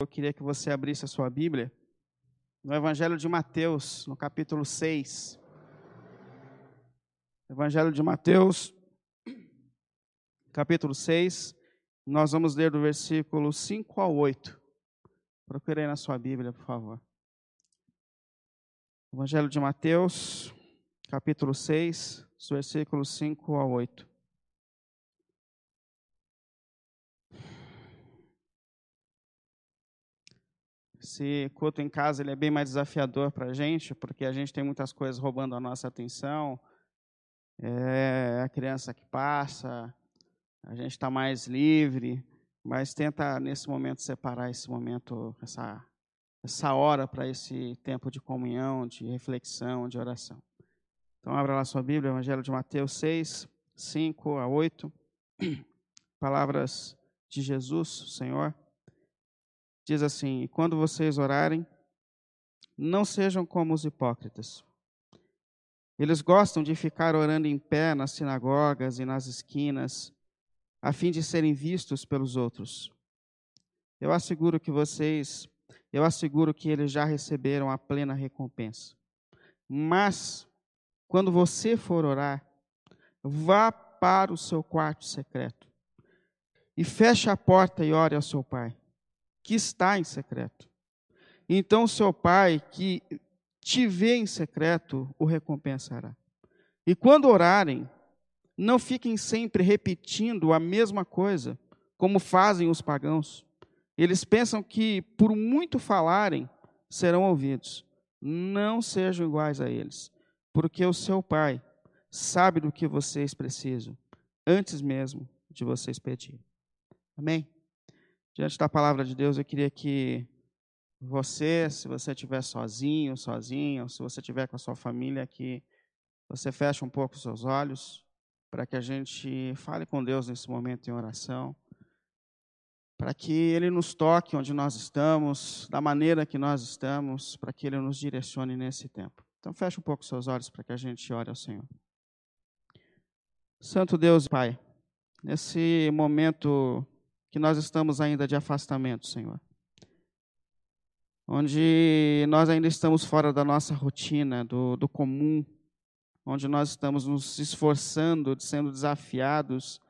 Eu queria que você abrisse a sua Bíblia no Evangelho de Mateus, no capítulo 6. Evangelho de Mateus, capítulo 6. Nós vamos ler do versículo 5 ao 8. Procure aí na sua Bíblia, por favor. Evangelho de Mateus, capítulo 6, versículos 5 ao 8. Esse culto em casa ele é bem mais desafiador para a gente, porque a gente tem muitas coisas roubando a nossa atenção. É a criança que passa, a gente está mais livre, mas tenta nesse momento separar esse momento, essa, essa hora para esse tempo de comunhão, de reflexão, de oração. Então, abra lá sua Bíblia, Evangelho de Mateus 6, 5 a 8. Palavras de Jesus, Senhor. Diz assim: Quando vocês orarem, não sejam como os hipócritas. Eles gostam de ficar orando em pé nas sinagogas e nas esquinas, a fim de serem vistos pelos outros. Eu asseguro que vocês, eu asseguro que eles já receberam a plena recompensa. Mas, quando você for orar, vá para o seu quarto secreto e feche a porta e ore ao seu pai que está em secreto. Então, seu pai, que te vê em secreto, o recompensará. E quando orarem, não fiquem sempre repetindo a mesma coisa, como fazem os pagãos. Eles pensam que, por muito falarem, serão ouvidos. Não sejam iguais a eles, porque o seu pai sabe do que vocês precisam, antes mesmo de vocês pedirem. Amém? Diante da palavra de Deus, eu queria que você, se você estiver sozinho, sozinho, ou se você estiver com a sua família, que você feche um pouco os seus olhos, para que a gente fale com Deus nesse momento em oração, para que Ele nos toque onde nós estamos, da maneira que nós estamos, para que Ele nos direcione nesse tempo. Então, feche um pouco os seus olhos para que a gente ore ao Senhor. Santo Deus, Pai, nesse momento que nós estamos ainda de afastamento, Senhor. Onde nós ainda estamos fora da nossa rotina, do, do comum, onde nós estamos nos esforçando, sendo desafiados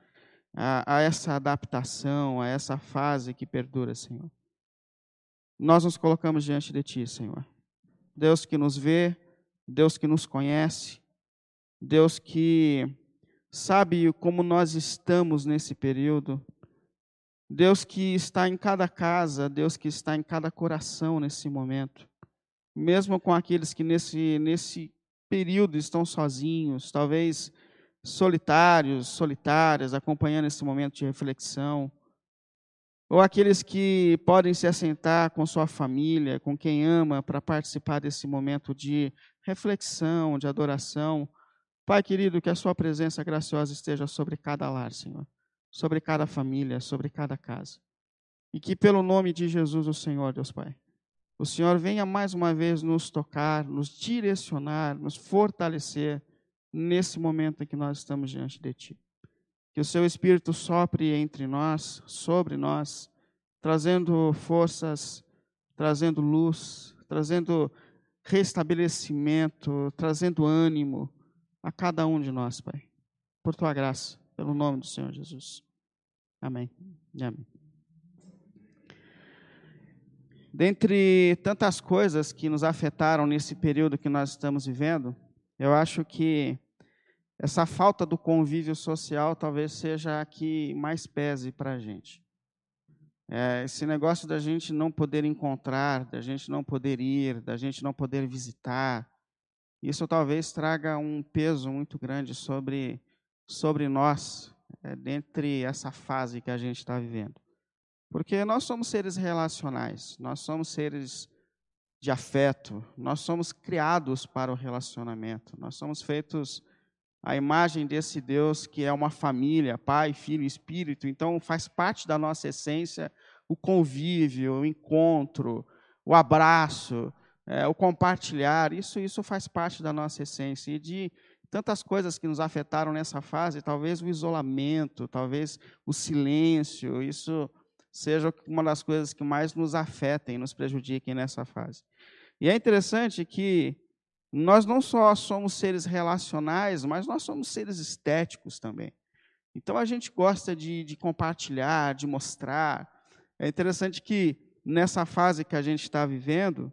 a, a essa adaptação, a essa fase que perdura, Senhor. Nós nos colocamos diante de Ti, Senhor. Deus que nos vê, Deus que nos conhece, Deus que sabe como nós estamos nesse período, Deus que está em cada casa, Deus que está em cada coração nesse momento. Mesmo com aqueles que nesse, nesse período estão sozinhos, talvez solitários, solitárias, acompanhando esse momento de reflexão. Ou aqueles que podem se assentar com sua família, com quem ama, para participar desse momento de reflexão, de adoração. Pai querido, que a sua presença graciosa esteja sobre cada lar, Senhor sobre cada família, sobre cada casa. E que pelo nome de Jesus, o Senhor, Deus Pai, o Senhor venha mais uma vez nos tocar, nos direcionar, nos fortalecer nesse momento em que nós estamos diante de Ti. Que o Seu Espírito sopre entre nós, sobre nós, trazendo forças, trazendo luz, trazendo restabelecimento, trazendo ânimo a cada um de nós, Pai. Por Tua graça pelo nome do Senhor Jesus. Amém. Amém. Dentre tantas coisas que nos afetaram nesse período que nós estamos vivendo, eu acho que essa falta do convívio social talvez seja a que mais pese para a gente. É, esse negócio da gente não poder encontrar, da gente não poder ir, da gente não poder visitar, isso talvez traga um peso muito grande sobre sobre nós, é, dentre essa fase que a gente está vivendo. Porque nós somos seres relacionais, nós somos seres de afeto, nós somos criados para o relacionamento, nós somos feitos à imagem desse Deus que é uma família, Pai, Filho Espírito, então faz parte da nossa essência o convívio, o encontro, o abraço, é, o compartilhar, isso, isso faz parte da nossa essência. E de tantas coisas que nos afetaram nessa fase, talvez o isolamento, talvez o silêncio, isso seja uma das coisas que mais nos afetem, nos prejudiquem nessa fase. E é interessante que nós não só somos seres relacionais, mas nós somos seres estéticos também. Então a gente gosta de, de compartilhar, de mostrar. É interessante que nessa fase que a gente está vivendo,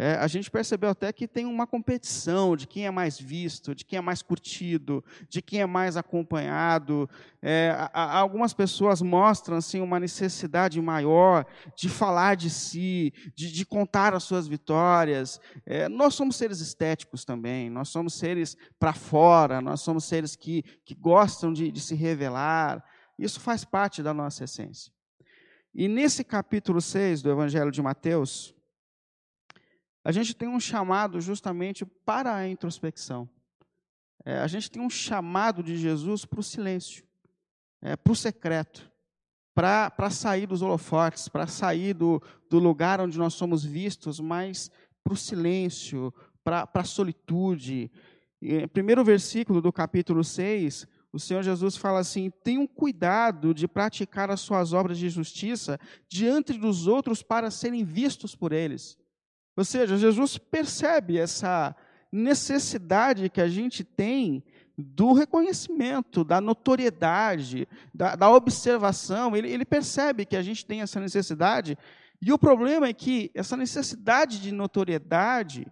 é, a gente percebeu até que tem uma competição de quem é mais visto, de quem é mais curtido, de quem é mais acompanhado. É, a, a, algumas pessoas mostram assim, uma necessidade maior de falar de si, de, de contar as suas vitórias. É, nós somos seres estéticos também, nós somos seres para fora, nós somos seres que, que gostam de, de se revelar. Isso faz parte da nossa essência. E nesse capítulo 6 do Evangelho de Mateus, a gente tem um chamado justamente para a introspecção. É, a gente tem um chamado de Jesus para o silêncio, é, para o secreto, para sair dos holofotes, para sair do, do lugar onde nós somos vistos, mas para o silêncio, para a solitude. Primeiro versículo do capítulo 6, o Senhor Jesus fala assim: tenham cuidado de praticar as suas obras de justiça diante dos outros para serem vistos por eles. Ou seja, Jesus percebe essa necessidade que a gente tem do reconhecimento, da notoriedade, da, da observação. Ele, ele percebe que a gente tem essa necessidade. E o problema é que essa necessidade de notoriedade,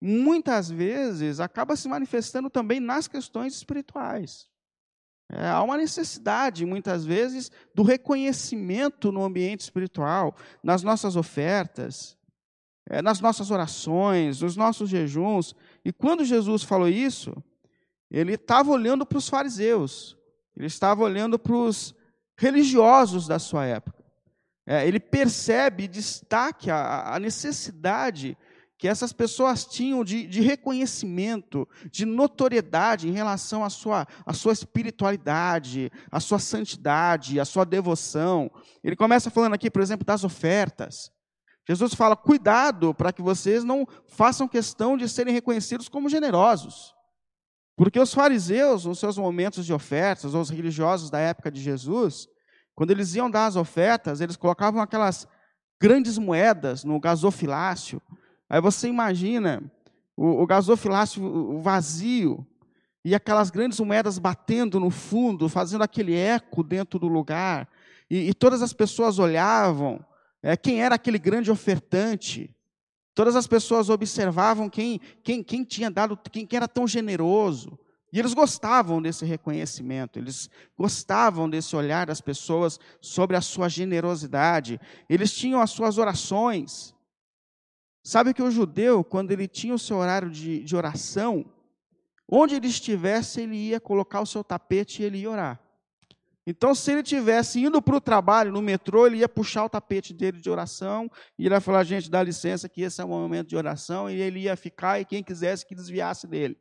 muitas vezes, acaba se manifestando também nas questões espirituais. É, há uma necessidade, muitas vezes, do reconhecimento no ambiente espiritual, nas nossas ofertas, é, nas nossas orações, nos nossos jejuns. E quando Jesus falou isso, ele estava olhando para os fariseus, ele estava olhando para os religiosos da sua época. É, ele percebe, destaque a, a, necessidade que essas pessoas tinham de, de, reconhecimento, de notoriedade em relação à sua, à sua espiritualidade, à sua santidade, à sua devoção. Ele começa falando aqui, por exemplo, das ofertas. Jesus fala: cuidado para que vocês não façam questão de serem reconhecidos como generosos. Porque os fariseus, nos seus momentos de ofertas, ou os religiosos da época de Jesus, quando eles iam dar as ofertas, eles colocavam aquelas grandes moedas no gasofilácio. Aí você imagina o, o gasofilácio vazio e aquelas grandes moedas batendo no fundo, fazendo aquele eco dentro do lugar. E, e todas as pessoas olhavam é, quem era aquele grande ofertante. Todas as pessoas observavam quem, quem, quem tinha dado, quem, quem era tão generoso. E eles gostavam desse reconhecimento, eles gostavam desse olhar das pessoas sobre a sua generosidade. Eles tinham as suas orações. Sabe que o judeu, quando ele tinha o seu horário de, de oração, onde ele estivesse, ele ia colocar o seu tapete e ele ia orar. Então, se ele tivesse indo para o trabalho no metrô, ele ia puxar o tapete dele de oração e ele ia falar: gente, dá licença que esse é um momento de oração, e ele ia ficar e quem quisesse que desviasse dele.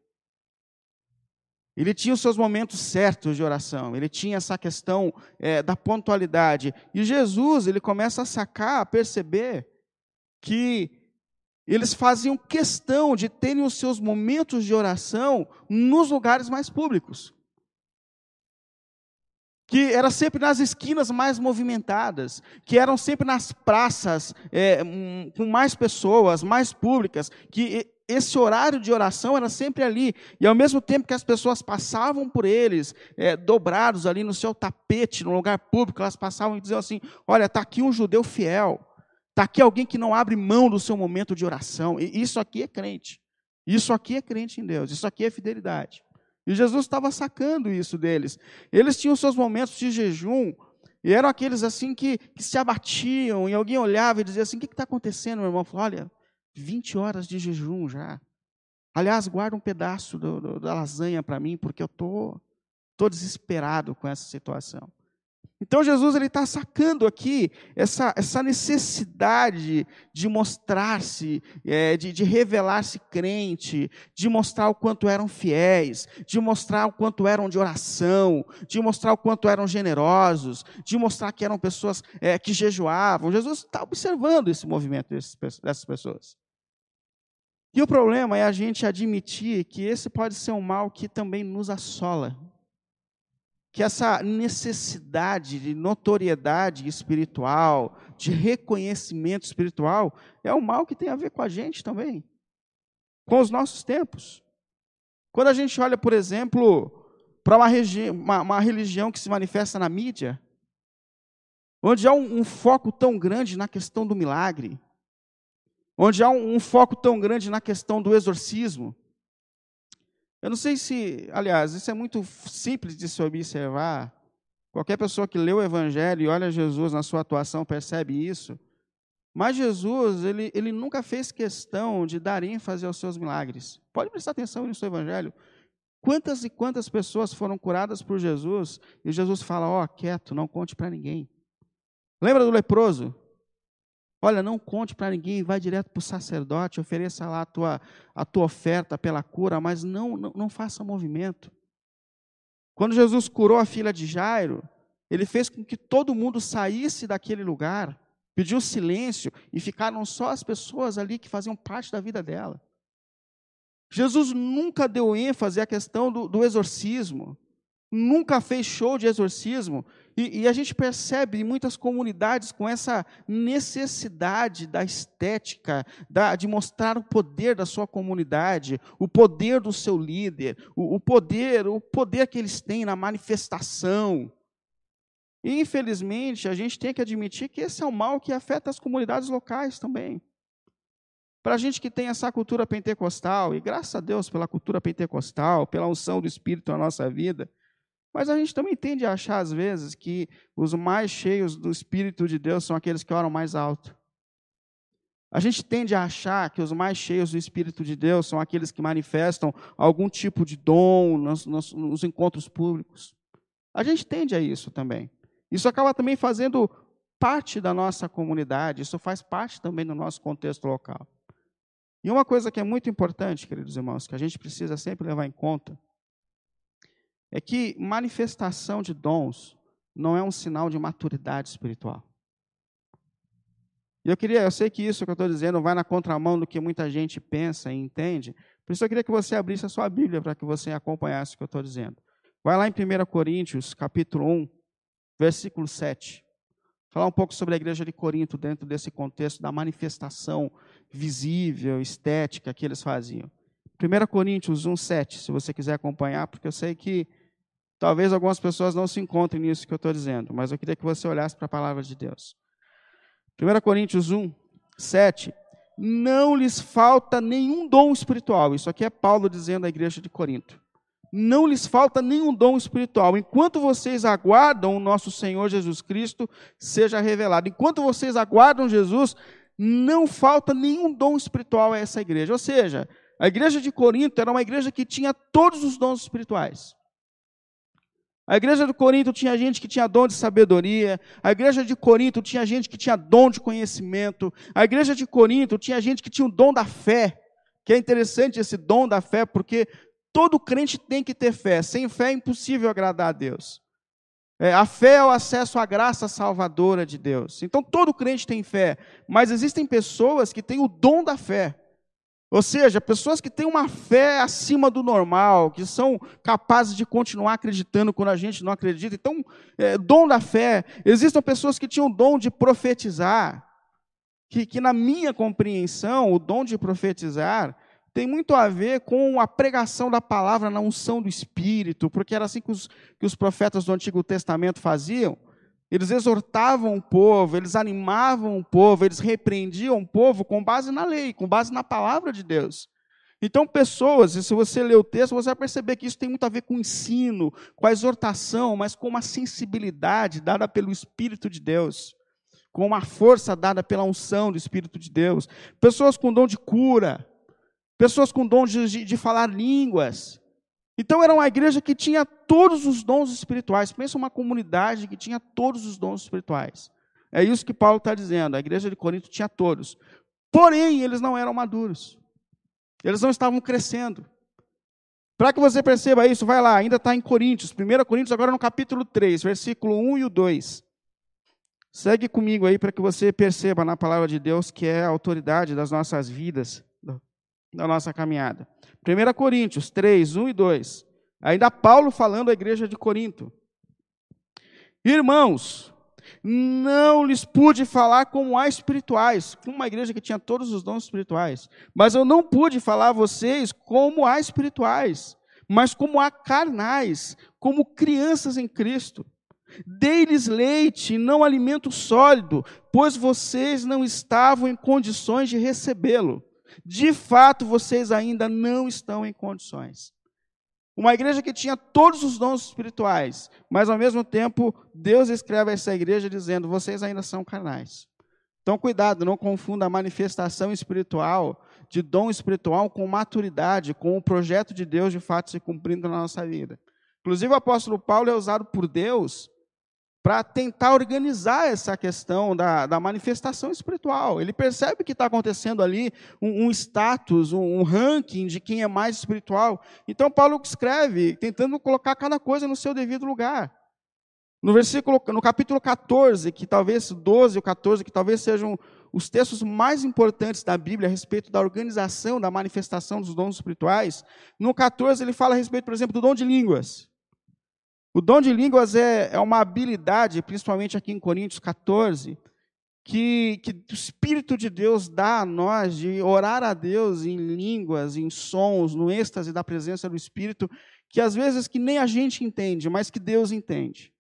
Ele tinha os seus momentos certos de oração, ele tinha essa questão é, da pontualidade. E Jesus, ele começa a sacar, a perceber que eles faziam questão de terem os seus momentos de oração nos lugares mais públicos que era sempre nas esquinas mais movimentadas, que eram sempre nas praças é, um, com mais pessoas, mais públicas, que esse horário de oração era sempre ali, e ao mesmo tempo que as pessoas passavam por eles, é, dobrados ali no seu tapete, no lugar público, elas passavam e diziam assim: Olha, está aqui um judeu fiel, está aqui alguém que não abre mão do seu momento de oração, e isso aqui é crente, isso aqui é crente em Deus, isso aqui é fidelidade. E Jesus estava sacando isso deles. Eles tinham seus momentos de jejum, e eram aqueles assim que, que se abatiam, e alguém olhava e dizia assim: O que está acontecendo, meu irmão? Falou, Olha, 20 horas de jejum já. Aliás, guarda um pedaço do, do, da lasanha para mim, porque eu estou tô, tô desesperado com essa situação. Então Jesus ele está sacando aqui essa, essa necessidade de mostrar-se, é, de, de revelar-se crente, de mostrar o quanto eram fiéis, de mostrar o quanto eram de oração, de mostrar o quanto eram generosos, de mostrar que eram pessoas é, que jejuavam. Jesus está observando esse movimento dessas pessoas. E o problema é a gente admitir que esse pode ser um mal que também nos assola que essa necessidade de notoriedade espiritual, de reconhecimento espiritual, é um mal que tem a ver com a gente também, com os nossos tempos. Quando a gente olha, por exemplo, para uma, uma, uma, religião que se manifesta na mídia, onde há um, um, foco tão grande na questão do milagre, onde há um, um foco tão grande na questão do exorcismo, eu não sei se, aliás, isso é muito simples de se observar. Qualquer pessoa que lê o Evangelho e olha Jesus na sua atuação percebe isso. Mas Jesus, ele, ele nunca fez questão de dar ênfase aos seus milagres. Pode prestar atenção no seu Evangelho. Quantas e quantas pessoas foram curadas por Jesus e Jesus fala: Ó, oh, quieto, não conte para ninguém. Lembra do leproso? Olha, não conte para ninguém, vai direto para o sacerdote, ofereça lá a tua, a tua oferta pela cura, mas não, não, não faça movimento. Quando Jesus curou a filha de Jairo, ele fez com que todo mundo saísse daquele lugar, pediu silêncio e ficaram só as pessoas ali que faziam parte da vida dela. Jesus nunca deu ênfase à questão do, do exorcismo, nunca fez show de exorcismo, e, e, a gente percebe em muitas comunidades com essa necessidade da estética, da, de mostrar o poder da sua comunidade, o poder do seu líder, o, o poder, o poder que eles têm na manifestação. E, infelizmente, a gente tem que admitir que esse é um mal que afeta as comunidades locais também. Para a gente que tem essa cultura pentecostal, e graças a Deus pela cultura pentecostal, pela unção do Espírito na nossa vida, mas a gente também tende a achar, às vezes, que os mais cheios do Espírito de Deus são aqueles que oram mais alto. A gente tende a achar que os mais cheios do Espírito de Deus são aqueles que manifestam algum tipo de dom nos, nos, nos encontros públicos. A gente tende a isso também. Isso acaba também fazendo parte da nossa comunidade, isso faz parte também do nosso contexto local. E uma coisa que é muito importante, queridos irmãos, que a gente precisa sempre levar em conta, é que manifestação de dons não é um sinal de maturidade espiritual. E eu queria, eu sei que isso que eu estou dizendo vai na contramão do que muita gente pensa e entende, por isso eu queria que você abrisse a sua Bíblia para que você acompanhasse o que eu estou dizendo. Vai lá em 1 Coríntios, capítulo 1, versículo 7. Falar um pouco sobre a igreja de Corinto dentro desse contexto da manifestação visível, estética que eles faziam. 1 Coríntios 1, 7, se você quiser acompanhar, porque eu sei que Talvez algumas pessoas não se encontrem nisso que eu estou dizendo, mas eu queria que você olhasse para a palavra de Deus. 1 Coríntios 1, 7. Não lhes falta nenhum dom espiritual. Isso aqui é Paulo dizendo à igreja de Corinto. Não lhes falta nenhum dom espiritual. Enquanto vocês aguardam o nosso Senhor Jesus Cristo seja revelado. Enquanto vocês aguardam Jesus, não falta nenhum dom espiritual a essa igreja. Ou seja, a igreja de Corinto era uma igreja que tinha todos os dons espirituais. A igreja de Corinto tinha gente que tinha dom de sabedoria, a igreja de Corinto tinha gente que tinha dom de conhecimento, a igreja de Corinto tinha gente que tinha o dom da fé, que é interessante esse dom da fé, porque todo crente tem que ter fé, sem fé é impossível agradar a Deus. É, a fé é o acesso à graça salvadora de Deus. Então todo crente tem fé, mas existem pessoas que têm o dom da fé. Ou seja, pessoas que têm uma fé acima do normal, que são capazes de continuar acreditando quando a gente não acredita. Então, é, dom da fé. Existem pessoas que tinham o dom de profetizar, que, que na minha compreensão, o dom de profetizar tem muito a ver com a pregação da palavra na unção do Espírito, porque era assim que os, que os profetas do Antigo Testamento faziam. Eles exortavam o povo, eles animavam o povo, eles repreendiam o povo com base na lei, com base na palavra de Deus. Então, pessoas, e se você ler o texto, você vai perceber que isso tem muito a ver com o ensino, com a exortação, mas com uma sensibilidade dada pelo Espírito de Deus, com uma força dada pela unção do Espírito de Deus. Pessoas com dom de cura, pessoas com dom de, de falar línguas, então era uma igreja que tinha todos os dons espirituais. Pensa uma comunidade que tinha todos os dons espirituais. É isso que Paulo está dizendo. A igreja de Corinto tinha todos. Porém, eles não eram maduros. Eles não estavam crescendo. Para que você perceba isso, vai lá, ainda está em Coríntios, 1 Coríntios, agora no capítulo 3, versículo 1 e o 2. Segue comigo aí para que você perceba na palavra de Deus que é a autoridade das nossas vidas, da nossa caminhada. 1 Coríntios 3, 1 e 2. Ainda Paulo falando à igreja de Corinto. Irmãos, não lhes pude falar como a espirituais, como uma igreja que tinha todos os dons espirituais, mas eu não pude falar a vocês como a espirituais, mas como a carnais, como crianças em Cristo. Dei-lhes leite, não alimento sólido, pois vocês não estavam em condições de recebê-lo. De fato, vocês ainda não estão em condições. Uma igreja que tinha todos os dons espirituais, mas ao mesmo tempo, Deus escreve a essa igreja dizendo: vocês ainda são carnais. Então, cuidado, não confunda a manifestação espiritual, de dom espiritual, com maturidade, com o projeto de Deus de fato se cumprindo na nossa vida. Inclusive, o apóstolo Paulo é usado por Deus para tentar organizar essa questão da, da, manifestação espiritual. Ele percebe que está acontecendo ali um, um status, um, um, ranking de quem é mais espiritual. Então, Paulo escreve, tentando colocar cada coisa no seu devido lugar. No versículo, no capítulo 14, que talvez 12 ou 14, que talvez sejam os textos mais importantes da Bíblia a respeito da organização, da manifestação dos dons espirituais, no 14 ele fala a respeito, por exemplo, do dom de línguas. O dom de línguas é, é uma habilidade, principalmente aqui em Coríntios 14, que, que o Espírito de Deus dá a nós de orar a Deus em línguas, em sons, no êxtase da presença do Espírito, que às vezes que nem a gente entende, mas que Deus entende.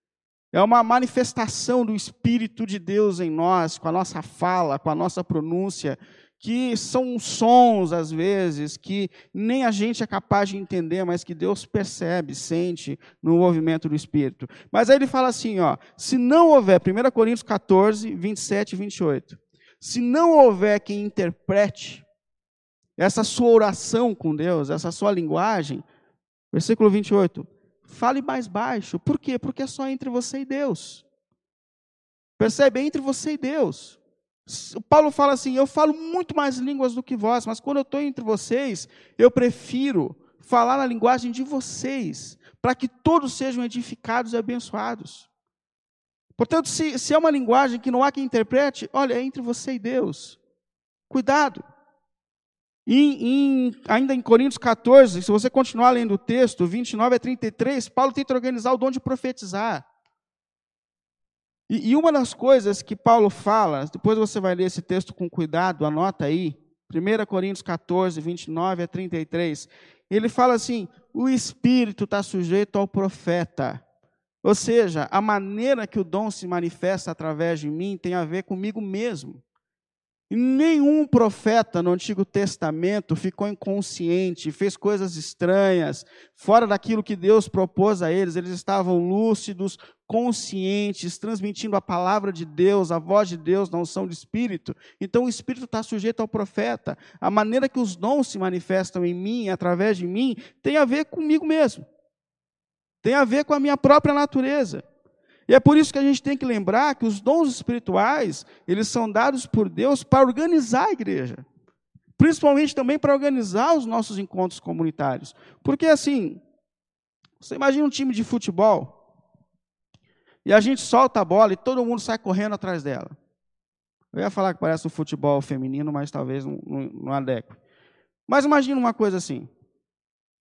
É uma manifestação do Espírito de Deus em nós, com a nossa fala, com a nossa pronúncia, que são sons, às vezes, que nem a gente é capaz de entender, mas que Deus percebe, sente no movimento do Espírito. Mas aí ele fala assim, ó, se não houver, 1 Coríntios 14, 27 e 28, se não houver quem interprete essa sua oração com Deus, essa sua linguagem, versículo 28, fale mais baixo. Por quê? Porque é só entre você e Deus. Percebe? É entre você e Deus. O Paulo fala assim: eu falo muito mais línguas do que vós, mas quando eu estou entre vocês, eu prefiro falar na linguagem de vocês, para que todos sejam edificados e abençoados. Portanto, se, se é uma linguagem que não há quem interprete, olha, é entre você e Deus. Cuidado. E, em, ainda em Coríntios 14, se você continuar lendo o texto, 29 a 33, Paulo tenta organizar o dom de profetizar. E, e uma das coisas que Paulo fala, depois você vai ler esse texto com cuidado, anota aí, 1 Coríntios 14, 29 a 33, ele fala assim: o espírito está sujeito ao profeta. Ou seja, a maneira que o dom se manifesta através de mim tem a ver comigo mesmo. Nenhum profeta no Antigo Testamento ficou inconsciente, fez coisas estranhas, fora daquilo que Deus propôs a eles. Eles estavam lúcidos, conscientes, transmitindo a palavra de Deus, a voz de Deus na unção de Espírito. Então o Espírito está sujeito ao profeta. A maneira que os dons se manifestam em mim, através de mim, tem a ver comigo mesmo. Tem a ver com a minha própria natureza. E é por isso que a gente tem que lembrar que os dons espirituais, eles são dados por Deus para organizar a igreja. Principalmente também para organizar os nossos encontros comunitários. Porque assim, você imagina um time de futebol, e a gente solta a bola e todo mundo sai correndo atrás dela. Eu ia falar que parece um futebol feminino, mas talvez não, não, não adeque. Mas imagina uma coisa assim.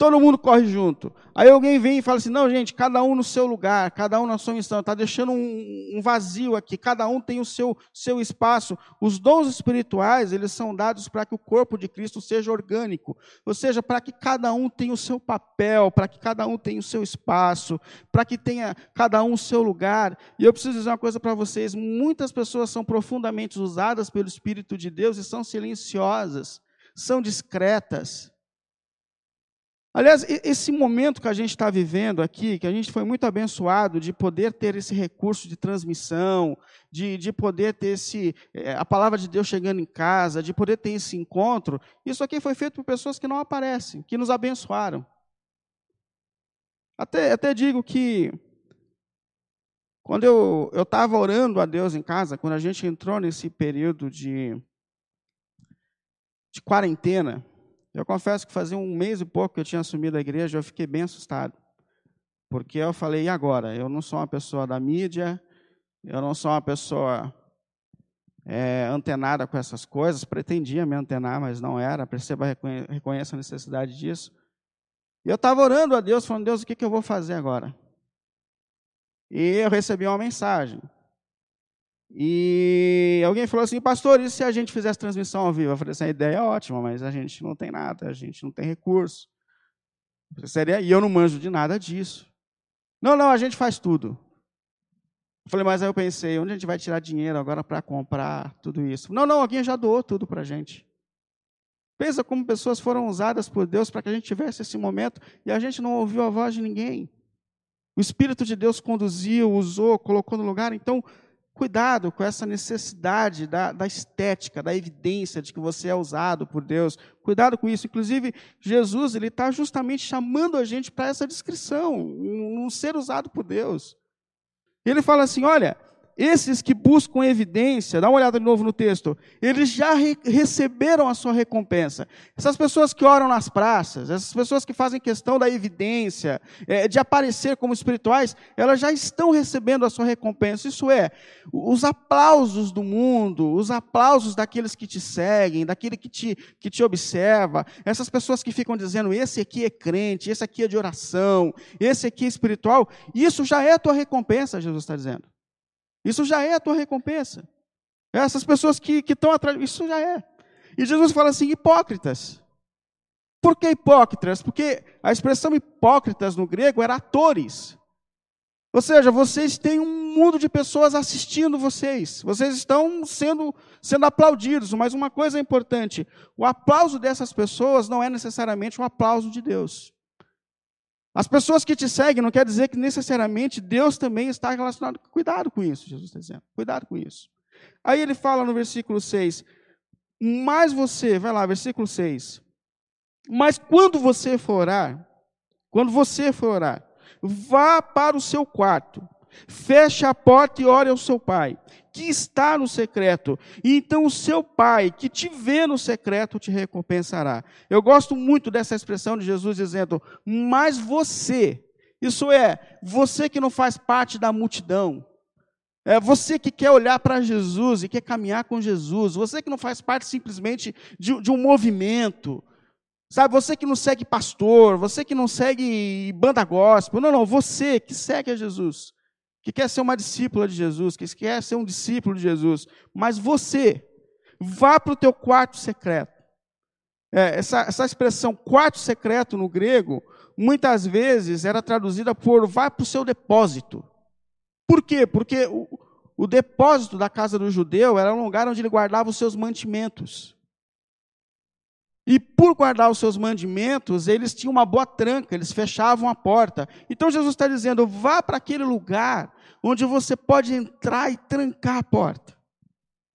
Todo mundo corre junto. Aí alguém vem e fala assim: não, gente, cada um no seu lugar, cada um na sua missão, está deixando um, um, vazio aqui, cada um tem o seu, seu espaço. Os dons espirituais, eles são dados para que o corpo de Cristo seja orgânico, ou seja, para que cada um tenha o seu papel, para que cada um tenha o seu espaço, para que tenha cada um o seu lugar. E eu preciso dizer uma coisa para vocês: muitas pessoas são profundamente usadas pelo Espírito de Deus e são silenciosas, são discretas. Aliás, esse momento que a gente está vivendo aqui, que a gente foi muito abençoado de poder ter esse recurso de transmissão, de, de poder ter esse, é, a palavra de Deus chegando em casa, de poder ter esse encontro, isso aqui foi feito por pessoas que não aparecem, que nos abençoaram. Até, até digo que, quando eu estava orando a Deus em casa, quando a gente entrou nesse período de, de quarentena, eu confesso que fazia um mês e pouco que eu tinha assumido a igreja, eu fiquei bem assustado. Porque eu falei, e agora? Eu não sou uma pessoa da mídia, eu não sou uma pessoa é, antenada com essas coisas, pretendia me antenar, mas não era, perceba, reconheça a necessidade disso. E eu estava orando a Deus, falando, Deus, o que, que eu vou fazer agora? e eu recebi uma mensagem. E alguém falou assim, pastor, e se a gente fizesse transmissão ao vivo? Eu falei assim, a ideia é ótima, mas a gente não tem nada, a gente não tem recurso. Seria, e eu não manjo de nada disso. Não, não, a gente faz tudo. Eu falei, mas aí eu pensei, onde a gente vai tirar dinheiro agora para comprar tudo isso? Não, não, alguém já doou tudo para a gente. Pensa como pessoas foram usadas por Deus para que a gente tivesse esse momento e a gente não ouviu a voz de ninguém. O Espírito de Deus conduziu, usou, colocou no lugar. Então, Cuidado com essa necessidade da, da, estética, da evidência de que você é usado por Deus. Cuidado com isso. Inclusive, Jesus ele está justamente chamando a gente para essa descrição, um, um ser usado por Deus. Ele fala assim: olha, esses que buscam evidência, dá uma olhada de novo no texto, eles já re receberam a sua recompensa. Essas pessoas que oram nas praças, essas pessoas que fazem questão da evidência, é, de aparecer como espirituais, elas já estão recebendo a sua recompensa. Isso é, os aplausos do mundo, os aplausos daqueles que te seguem, daquele que te, que te observa, essas pessoas que ficam dizendo: esse aqui é crente, esse aqui é de oração, esse aqui é espiritual, isso já é a tua recompensa, Jesus está dizendo. Isso já é a tua recompensa. Essas pessoas que estão atrás, isso já é. E Jesus fala assim: hipócritas. Por que hipócritas? Porque a expressão hipócritas no grego era atores. Ou seja, vocês têm um mundo de pessoas assistindo vocês. Vocês estão sendo, sendo aplaudidos. Mas uma coisa é importante: o aplauso dessas pessoas não é necessariamente um aplauso de Deus. As pessoas que te seguem não quer dizer que necessariamente Deus também está relacionado. Cuidado com isso, Jesus está dizendo. Cuidado com isso. Aí ele fala no versículo 6: Mas você, vai lá, versículo 6. Mas quando você for orar, quando você for orar, vá para o seu quarto, feche a porta e ore ao seu pai, que está no secreto, e então o seu pai, que te vê no secreto, te recompensará. Eu gosto muito dessa expressão de Jesus dizendo: Mas você, isso é, você que não faz parte da multidão, é você que quer olhar para Jesus e quer caminhar com Jesus, você que não faz parte simplesmente de, de um movimento, Sabe, você que não segue pastor, você que não segue banda gospel, não, não, você que segue a Jesus que quer ser uma discípula de Jesus, que quer ser um discípulo de Jesus, mas você, vá para o teu quarto secreto. É, essa, essa expressão quarto secreto no grego, muitas vezes era traduzida por vá para o seu depósito. Por quê? Porque o, o depósito da casa do judeu era um lugar onde ele guardava os seus mantimentos. E por guardar os seus mandimentos, eles tinham uma boa tranca, eles fechavam a porta. Então Jesus está dizendo: vá para aquele lugar onde você pode entrar e trancar a porta.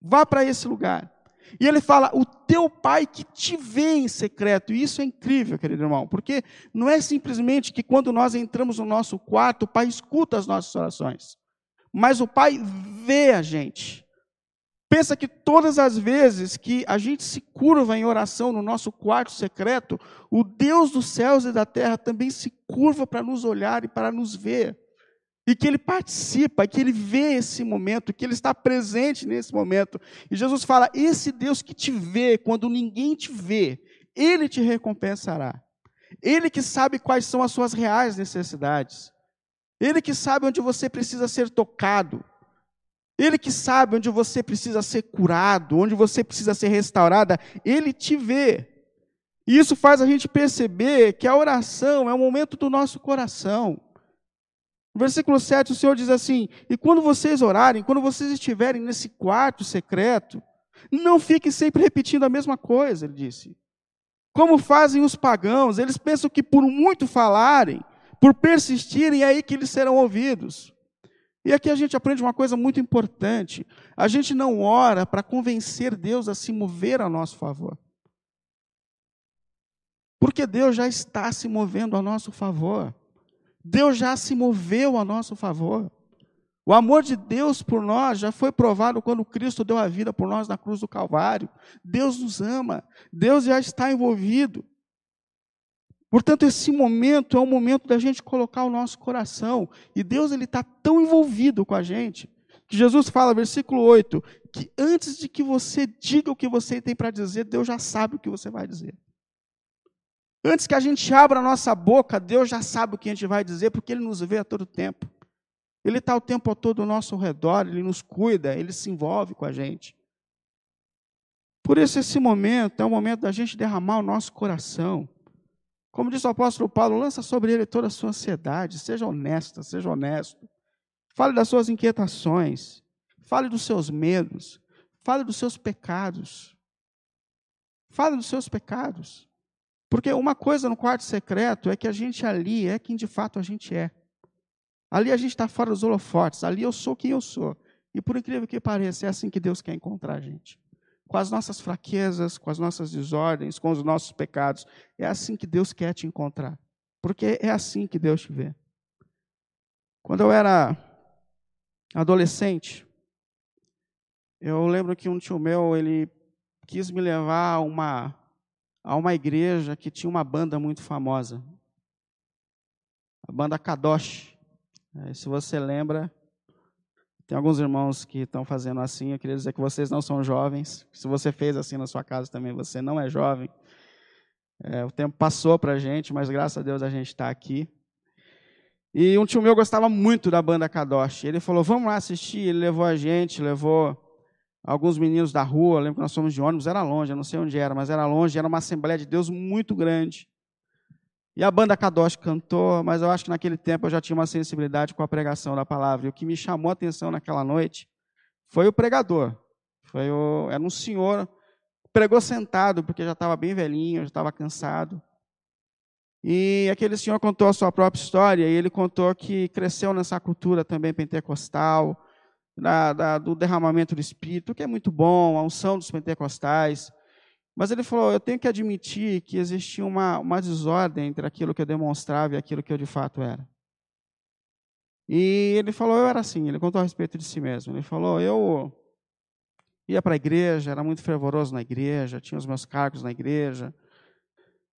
Vá para esse lugar. E ele fala: o teu pai que te vê em secreto. E isso é incrível, querido irmão, porque não é simplesmente que quando nós entramos no nosso quarto, o pai escuta as nossas orações, mas o pai vê a gente. Pensa que todas as vezes que a gente se curva em oração no nosso quarto secreto, o Deus dos céus e da terra também se curva para nos olhar e para nos ver. E que ele participa, que ele vê esse momento, que ele está presente nesse momento. E Jesus fala: esse Deus que te vê quando ninguém te vê, ele te recompensará. Ele que sabe quais são as suas reais necessidades. Ele que sabe onde você precisa ser tocado. Ele que sabe onde você precisa ser curado, onde você precisa ser restaurada, ele te vê. E isso faz a gente perceber que a oração é o momento do nosso coração. No versículo 7, o Senhor diz assim: E quando vocês orarem, quando vocês estiverem nesse quarto secreto, não fiquem sempre repetindo a mesma coisa, ele disse. Como fazem os pagãos, eles pensam que por muito falarem, por persistirem, é aí que eles serão ouvidos. E aqui a gente aprende uma coisa muito importante. A gente não ora para convencer Deus a se mover a nosso favor. Porque Deus já está se movendo a nosso favor. Deus já se moveu a nosso favor. O amor de Deus por nós já foi provado quando Cristo deu a vida por nós na cruz do Calvário. Deus nos ama. Deus já está envolvido. Portanto, esse momento é o momento da gente colocar o nosso coração. E Deus ele está tão envolvido com a gente que Jesus fala, versículo 8, que antes de que você diga o que você tem para dizer, Deus já sabe o que você vai dizer. Antes que a gente abra a nossa boca, Deus já sabe o que a gente vai dizer, porque Ele nos vê a todo tempo. Ele está o tempo todo ao nosso redor, ele nos cuida, ele se envolve com a gente. Por isso, esse momento é o momento da gente derramar o nosso coração. Como diz o apóstolo Paulo, lança sobre ele toda a sua ansiedade, seja honesta, seja honesto. Fale das suas inquietações, fale dos seus medos, fale dos seus pecados. Fale dos seus pecados. Porque uma coisa no quarto secreto é que a gente ali é quem de fato a gente é. Ali a gente está fora dos holofotes, ali eu sou quem eu sou. E por incrível que pareça, é assim que Deus quer encontrar a gente. Com as nossas fraquezas, com as nossas desordens, com os nossos pecados. É assim que Deus quer te encontrar. Porque é assim que Deus te vê. Quando eu era adolescente, eu lembro que um tio meu, ele quis me levar a uma, a uma igreja que tinha uma banda muito famosa. A banda Kadosh. É, se você lembra, tem alguns irmãos que estão fazendo assim. Eu queria dizer que vocês não são jovens. Se você fez assim na sua casa também, você não é jovem. É, o tempo passou para a gente, mas graças a Deus a gente está aqui. E um tio meu gostava muito da banda Kadosh. Ele falou: Vamos lá assistir. Ele levou a gente, levou alguns meninos da rua, lembro que nós fomos de ônibus, era longe, eu não sei onde era, mas era longe, era uma Assembleia de Deus muito grande. E a banda Kadosh cantou, mas eu acho que naquele tempo eu já tinha uma sensibilidade com a pregação da palavra. E o que me chamou a atenção naquela noite foi o pregador. Foi o, era um senhor, pregou sentado, porque já estava bem velhinho, já estava cansado. E aquele senhor contou a sua própria história, e ele contou que cresceu nessa cultura também pentecostal, da, da, do derramamento do Espírito, que é muito bom, a unção dos pentecostais. Mas ele falou: eu tenho que admitir que existia uma, uma desordem entre aquilo que eu demonstrava e aquilo que eu de fato era. E ele falou: eu era assim. Ele contou a respeito de si mesmo. Ele falou: eu ia para a igreja, era muito fervoroso na igreja, tinha os meus cargos na igreja.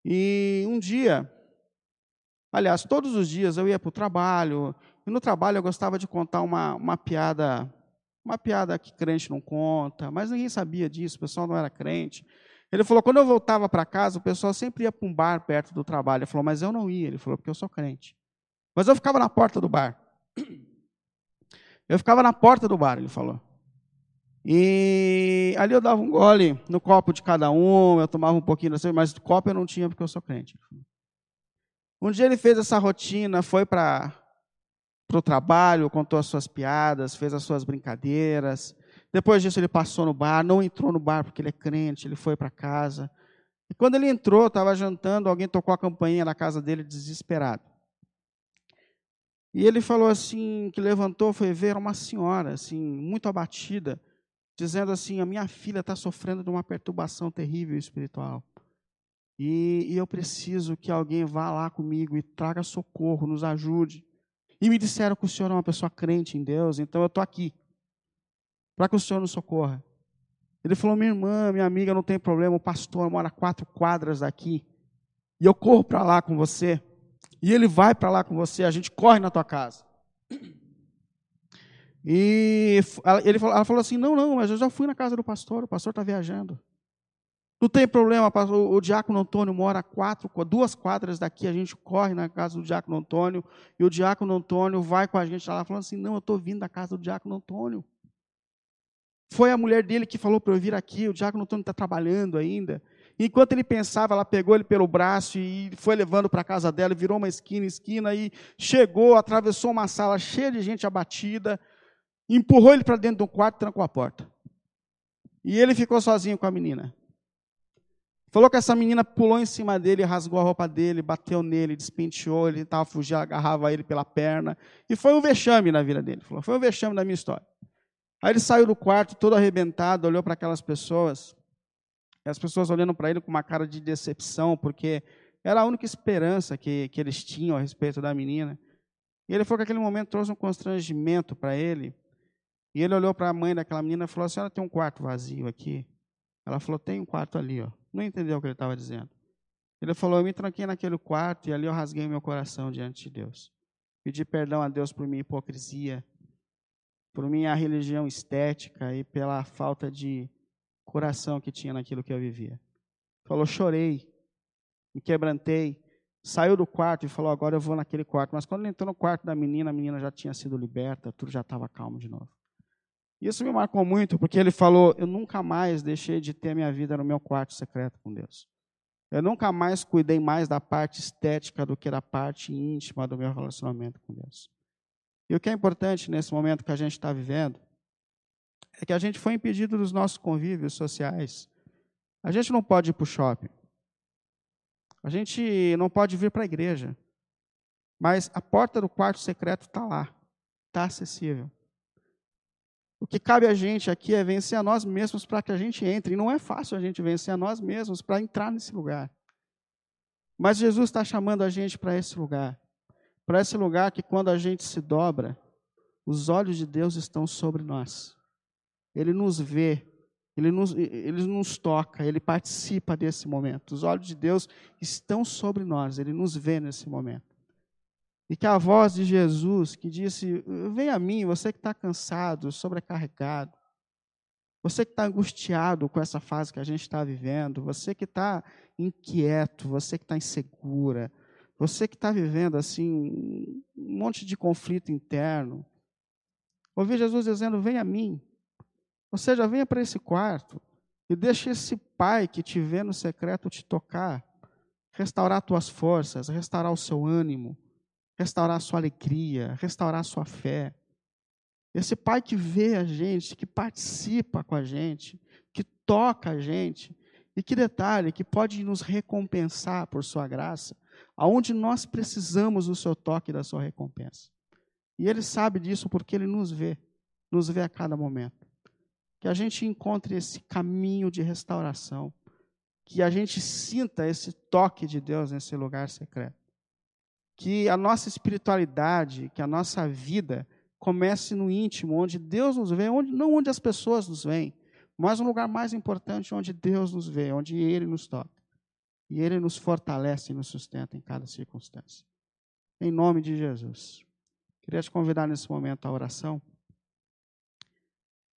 E um dia, aliás, todos os dias eu ia para o trabalho, e no trabalho eu gostava de contar uma, uma piada, uma piada que crente não conta, mas ninguém sabia disso, o pessoal não era crente. Ele falou, quando eu voltava para casa, o pessoal sempre ia para um bar perto do trabalho. Ele falou, mas eu não ia. Ele falou, porque eu sou crente. Mas eu ficava na porta do bar. Eu ficava na porta do bar, ele falou. E ali eu dava um gole no copo de cada um, eu tomava um pouquinho, mas o copo eu não tinha porque eu sou crente. Um dia ele fez essa rotina, foi para o trabalho, contou as suas piadas, fez as suas brincadeiras. Depois disso, ele passou no bar, não entrou no bar porque ele é crente, ele foi para casa. E quando ele entrou, estava jantando, alguém tocou a campainha na casa dele desesperado. E ele falou assim, que levantou, foi ver uma senhora, assim, muito abatida, dizendo assim: a minha filha está sofrendo de uma perturbação terrível espiritual. E, e eu preciso que alguém vá lá comigo e traga socorro, nos ajude. E me disseram que o senhor é uma pessoa crente em Deus, então eu estou aqui para que o senhor nos socorra. Ele falou: minha irmã, minha amiga, não tem problema, o pastor mora quatro quadras daqui, e eu corro para lá com você, e ele vai para lá com você, a gente corre na tua casa. E ele falou, ela falou assim: não, não, mas eu já fui na casa do pastor, o pastor está viajando. Não tem problema, o, o diácono Antônio mora quatro, duas quadras daqui, a gente corre na casa do diácono Antônio, e o diácono Antônio vai com a gente lá, falando assim, não, eu estou vindo da casa do diácono Antônio. Foi a mulher dele que falou para eu vir aqui, o diácono Antônio está trabalhando ainda. Enquanto ele pensava, ela pegou ele pelo braço e foi levando para a casa dela, virou uma esquina, esquina, e chegou, atravessou uma sala cheia de gente abatida, empurrou ele para dentro do quarto e trancou a porta. E ele ficou sozinho com a menina. Falou que essa menina pulou em cima dele, rasgou a roupa dele, bateu nele, despenteou, ele tentava fugir, agarrava ele pela perna. E foi um vexame na vida dele. Falou, foi um vexame da minha história. Aí ele saiu do quarto todo arrebentado, olhou para aquelas pessoas. E as pessoas olhando para ele com uma cara de decepção, porque era a única esperança que, que eles tinham a respeito da menina. E ele falou que aquele momento trouxe um constrangimento para ele. E ele olhou para a mãe daquela menina e falou: A senhora tem um quarto vazio aqui? Ela falou: Tem um quarto ali, ó. Não entendeu o que ele estava dizendo. Ele falou: Eu me tranquei naquele quarto e ali eu rasguei meu coração diante de Deus. Pedi perdão a Deus por minha hipocrisia, por minha religião estética e pela falta de coração que tinha naquilo que eu vivia. Falou: Chorei, me quebrantei, saiu do quarto e falou: Agora eu vou naquele quarto. Mas quando ele entrou no quarto da menina, a menina já tinha sido liberta, tudo já estava calmo de novo. Isso me marcou muito, porque ele falou: Eu nunca mais deixei de ter minha vida no meu quarto secreto com Deus. Eu nunca mais cuidei mais da parte estética do que da parte íntima do meu relacionamento com Deus. E o que é importante nesse momento que a gente está vivendo é que a gente foi impedido dos nossos convívios sociais. A gente não pode ir para o shopping. A gente não pode vir para a igreja. Mas a porta do quarto secreto está lá, está acessível. O que cabe a gente aqui é vencer a nós mesmos para que a gente entre. E não é fácil a gente vencer a nós mesmos para entrar nesse lugar. Mas Jesus está chamando a gente para esse lugar. Para esse lugar que quando a gente se dobra, os olhos de Deus estão sobre nós. Ele nos vê, ele nos, ele nos toca, ele participa desse momento. Os olhos de Deus estão sobre nós, ele nos vê nesse momento. E que a voz de Jesus que disse: Vem a mim, você que está cansado, sobrecarregado, você que está angustiado com essa fase que a gente está vivendo, você que está inquieto, você que está insegura, você que está vivendo assim um monte de conflito interno. Ouvi Jesus dizendo: Vem a mim. Ou seja, venha para esse quarto e deixe esse Pai que te vê no secreto te tocar, restaurar tuas forças, restaurar o seu ânimo restaurar a sua alegria, restaurar a sua fé. Esse Pai que vê a gente, que participa com a gente, que toca a gente, e que detalhe, que pode nos recompensar por Sua graça, aonde nós precisamos do Seu toque e da Sua recompensa. E Ele sabe disso porque Ele nos vê, nos vê a cada momento. Que a gente encontre esse caminho de restauração, que a gente sinta esse toque de Deus nesse lugar secreto que a nossa espiritualidade, que a nossa vida comece no íntimo, onde Deus nos vê, onde, não onde as pessoas nos veem, mas um lugar mais importante onde Deus nos vê, onde Ele nos toca. E Ele nos fortalece e nos sustenta em cada circunstância. Em nome de Jesus. Queria te convidar nesse momento à oração.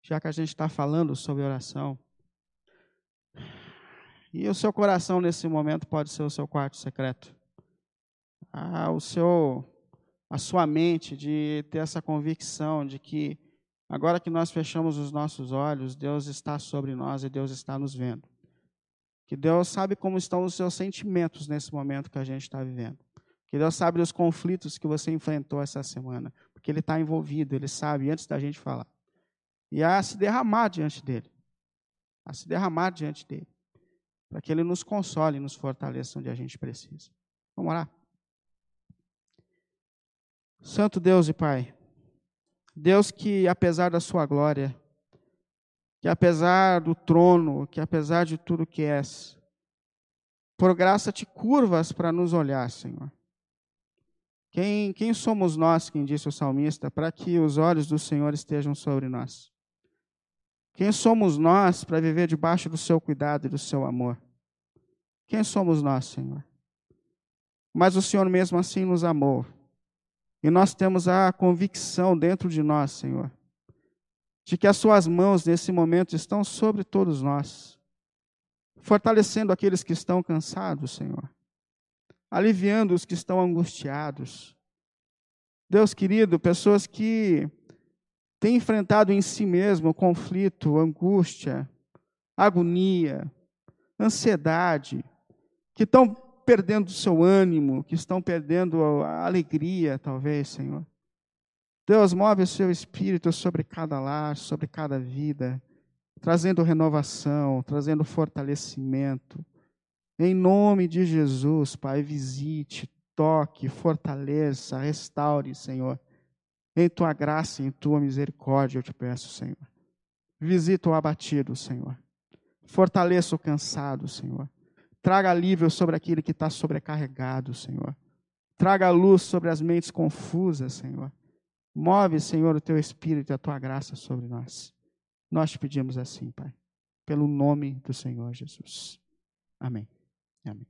Já que a gente está falando sobre oração. E o seu coração nesse momento pode ser o seu quarto secreto a, o seu, a sua mente de ter essa convicção de que agora que nós fechamos os nossos olhos, Deus está sobre nós e Deus está nos vendo. Que Deus sabe como estão os seus sentimentos nesse momento que a gente está vivendo. Que Deus sabe dos conflitos que você enfrentou essa semana. Porque Ele está envolvido, Ele sabe antes da gente falar. E a se derramar diante dEle. A se derramar diante dEle. Para que Ele nos console e nos fortaleça onde a gente precisa. Vamos orar? Santo Deus e Pai, Deus que apesar da sua glória, que apesar do trono, que apesar de tudo que és, por graça te curvas para nos olhar, Senhor. Quem, quem somos nós, quem disse o salmista, para que os olhos do Senhor estejam sobre nós? Quem somos nós para viver debaixo do seu cuidado e do seu amor? Quem somos nós, Senhor? Mas o Senhor mesmo assim nos amou e nós temos a convicção dentro de nós, Senhor, de que as Suas mãos nesse momento estão sobre todos nós, fortalecendo aqueles que estão cansados, Senhor, aliviando os que estão angustiados. Deus querido, pessoas que têm enfrentado em si mesmo conflito, angústia, agonia, ansiedade, que estão perdendo o seu ânimo, que estão perdendo a alegria, talvez, Senhor. Deus, move o seu espírito sobre cada lar, sobre cada vida, trazendo renovação, trazendo fortalecimento. Em nome de Jesus, Pai, visite, toque, fortaleça, restaure, Senhor. Em tua graça em tua misericórdia, eu te peço, Senhor. Visita o abatido, Senhor. Fortaleça o cansado, Senhor. Traga alívio sobre aquele que está sobrecarregado, Senhor. Traga luz sobre as mentes confusas, Senhor. Move, Senhor, o teu espírito e a tua graça sobre nós. Nós te pedimos assim, Pai, pelo nome do Senhor Jesus. Amém. Amém.